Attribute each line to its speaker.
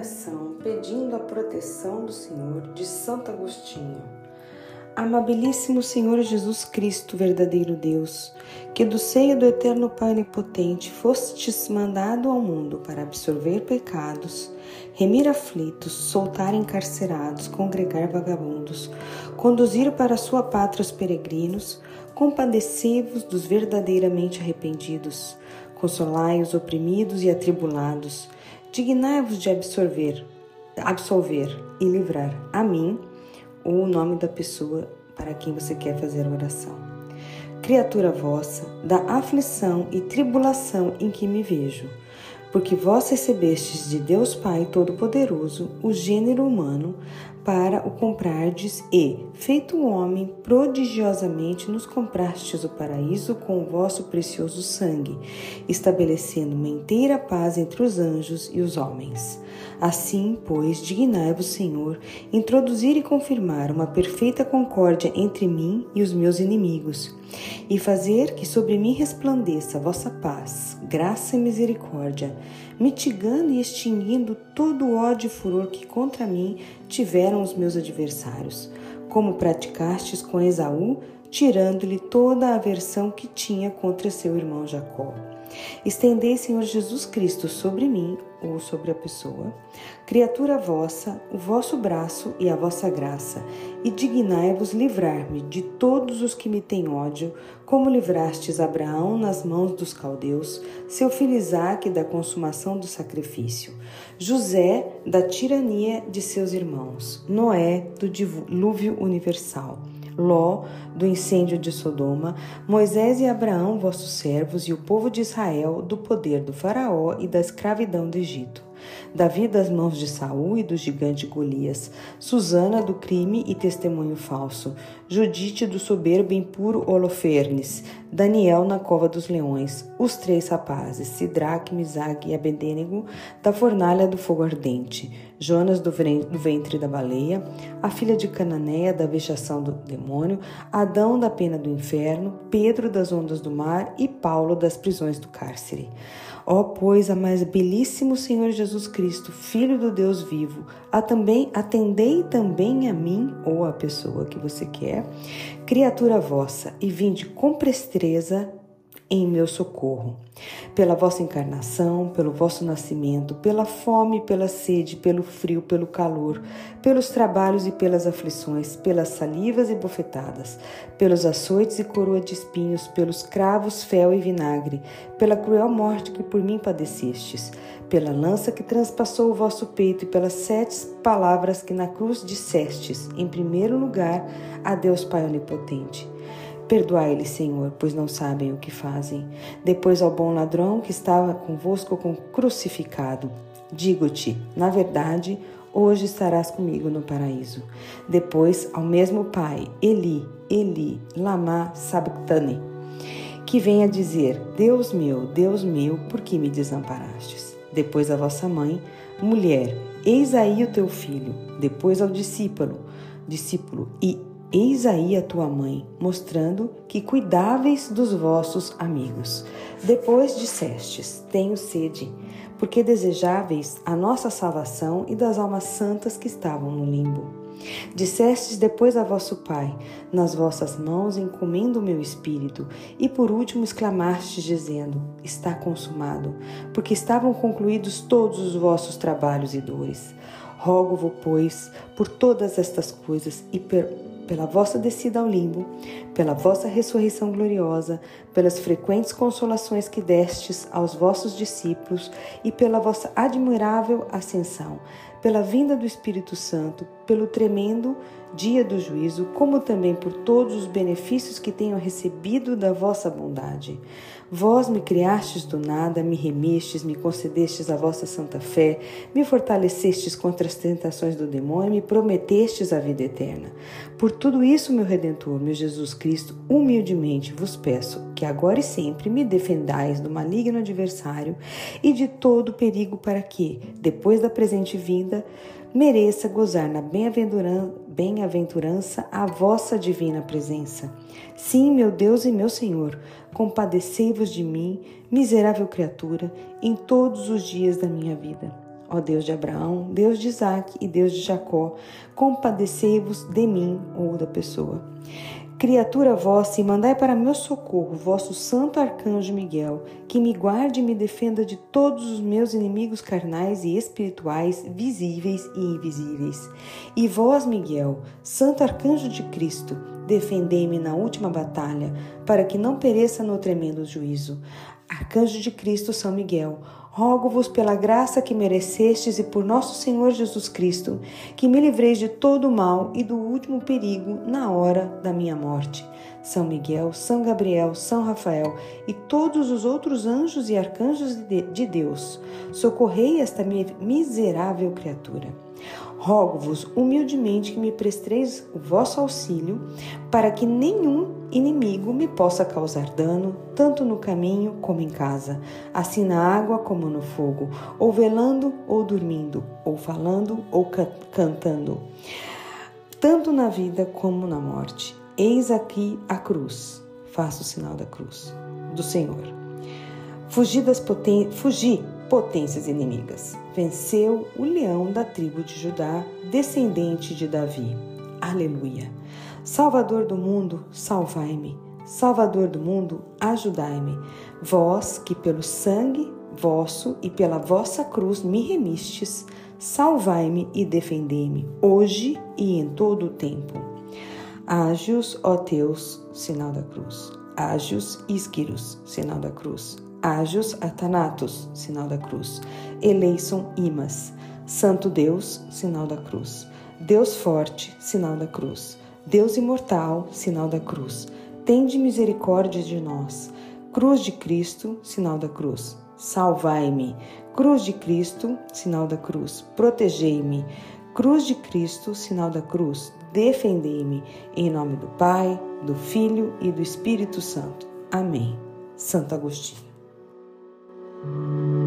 Speaker 1: Oração pedindo a proteção do Senhor de Santo Agostinho. Amabilíssimo Senhor Jesus Cristo, verdadeiro Deus, que do seio do eterno Pai Onipotente fostes mandado ao mundo para absorver pecados, remir aflitos, soltar encarcerados, congregar vagabundos, conduzir para sua pátria os peregrinos, compadecei-vos dos verdadeiramente arrependidos, consolai os oprimidos e atribulados, dignai-vos de absorver, absolver e livrar a mim o nome da pessoa para quem você quer fazer a oração. Criatura vossa, da aflição e tribulação em que me vejo, porque vós recebestes de Deus Pai Todo-Poderoso o gênero humano para o comprardes e, feito homem, prodigiosamente nos comprastes o paraíso com o vosso precioso sangue, estabelecendo uma inteira paz entre os anjos e os homens. Assim, pois, dignai-vos, Senhor, introduzir e confirmar uma perfeita concórdia entre mim e os meus inimigos, e fazer que sobre mim resplandeça vossa paz, graça e misericórdia, mitigando e extinguindo todo o ódio e furor que contra mim tiveram os meus adversários, como praticastes com Esaú, tirando-lhe toda a aversão que tinha contra seu irmão Jacó. Estendei, Senhor Jesus Cristo, sobre mim ou sobre a pessoa, criatura vossa, o vosso braço e a vossa graça, e dignai-vos livrar-me de todos os que me têm ódio, como livrastes Abraão nas mãos dos caldeus, seu filho Isaque da consumação do sacrifício, José da tirania de seus irmãos, Noé do dilúvio universal. Ló, do incêndio de Sodoma, Moisés e Abraão, vossos servos, e o povo de Israel, do poder do Faraó e da escravidão do Egito. Davi das mãos de Saul e do gigante Golias, Susana do crime e testemunho falso, Judite do soberbo e impuro Holofernes, Daniel na cova dos leões, os três rapazes, Sidraque, Misague e Abedênego, da fornalha do fogo ardente, Jonas do ventre da baleia, a filha de Cananéia da vexação do demônio, Adão da pena do inferno, Pedro das ondas do mar e Paulo das prisões do cárcere. Ó, pois, a mais belíssimo Senhor Jesus Cristo, Filho do Deus vivo, a também, atendei também a mim ou a pessoa que você quer, criatura vossa, e vinde com presteza em meu socorro. Pela vossa encarnação, pelo vosso nascimento, pela fome, pela sede, pelo frio, pelo calor, pelos trabalhos e pelas aflições, pelas salivas e bofetadas, pelos açoites e coroa de espinhos, pelos cravos, fel e vinagre, pela cruel morte que por mim padecestes, pela lança que transpassou o vosso peito e pelas sete palavras que na cruz dissestes, em primeiro lugar, a Deus Pai Onipotente Perdoai-lhes, Senhor, pois não sabem o que fazem. Depois ao bom ladrão que estava convosco crucificado. Digo-te, na verdade, hoje estarás comigo no paraíso. Depois ao mesmo Pai, Eli, Eli, lama sabachthani, que venha dizer: Deus meu, Deus meu, por que me desamparastes? Depois a vossa mãe, mulher, eis aí o teu filho. Depois ao discípulo, discípulo, e Eis aí a tua mãe, mostrando que cuidáveis dos vossos amigos. Depois dissestes: Tenho sede, porque desejáveis a nossa salvação e das almas santas que estavam no limbo. Dissestes depois a vosso Pai: Nas vossas mãos encomendo o meu espírito. E por último exclamastes, dizendo: Está consumado, porque estavam concluídos todos os vossos trabalhos e dores. Rogo-vos, pois, por todas estas coisas e per pela vossa descida ao limbo, pela vossa ressurreição gloriosa, pelas frequentes consolações que destes aos vossos discípulos e pela vossa admirável ascensão, pela vinda do Espírito Santo, pelo tremendo dia do juízo, como também por todos os benefícios que tenho recebido da vossa bondade. Vós me criastes do nada, me remistes, me concedestes a vossa santa fé, me fortalecestes contra as tentações do demônio me prometestes a vida eterna. Por tudo isso, meu Redentor, meu Jesus Cristo, humildemente vos peço que agora e sempre me defendais do maligno adversário e de todo perigo para que, depois da presente vinda, mereça gozar na bem-aventurança a vossa divina presença. Sim, meu Deus e meu Senhor, compadecei-vos de mim, miserável criatura, em todos os dias da minha vida. ó Deus de Abraão, Deus de Isaac e Deus de Jacó, compadecei-vos de mim ou da pessoa. Criatura vossa, e mandai para meu socorro vosso santo arcanjo Miguel, que me guarde e me defenda de todos os meus inimigos carnais e espirituais, visíveis e invisíveis. E vós, Miguel, santo arcanjo de Cristo, defendei-me na última batalha, para que não pereça no tremendo juízo. Arcanjo de Cristo, São Miguel, rogo-vos pela graça que merecestes e por nosso Senhor Jesus Cristo, que me livreis de todo o mal e do último perigo na hora da minha morte. São Miguel, São Gabriel, São Rafael e todos os outros anjos e arcanjos de Deus, socorrei esta miserável criatura. Rogo-vos humildemente que me presteis o vosso auxílio, para que nenhum inimigo me possa causar dano, tanto no caminho como em casa, assim na água como no fogo, ou velando ou dormindo, ou falando ou ca cantando, tanto na vida como na morte. Eis aqui a cruz. Faça o sinal da cruz do Senhor. Fugi das poten fugi potências inimigas. Venceu o leão da tribo de Judá, descendente de Davi. Aleluia. Salvador do mundo, salvai-me. Salvador do mundo, ajudai-me. Vós que pelo sangue vosso e pela vossa cruz me remistes, salvai-me e defendei-me, hoje e em todo o tempo. Ágios, ó Teus, sinal da cruz. Ágios, isquiros, sinal da cruz. Ágios, atanatos, sinal da cruz. Eleison, imas. Santo Deus, sinal da cruz. Deus forte, sinal da cruz. Deus imortal, sinal da cruz, tende misericórdia de nós. Cruz de Cristo, sinal da cruz. Salvai-me. Cruz de Cristo, sinal da cruz. Protegei-me. Cruz de Cristo, sinal da cruz. Defendei-me. Em nome do Pai, do Filho e do Espírito Santo. Amém. Santo Agostinho. Thank you.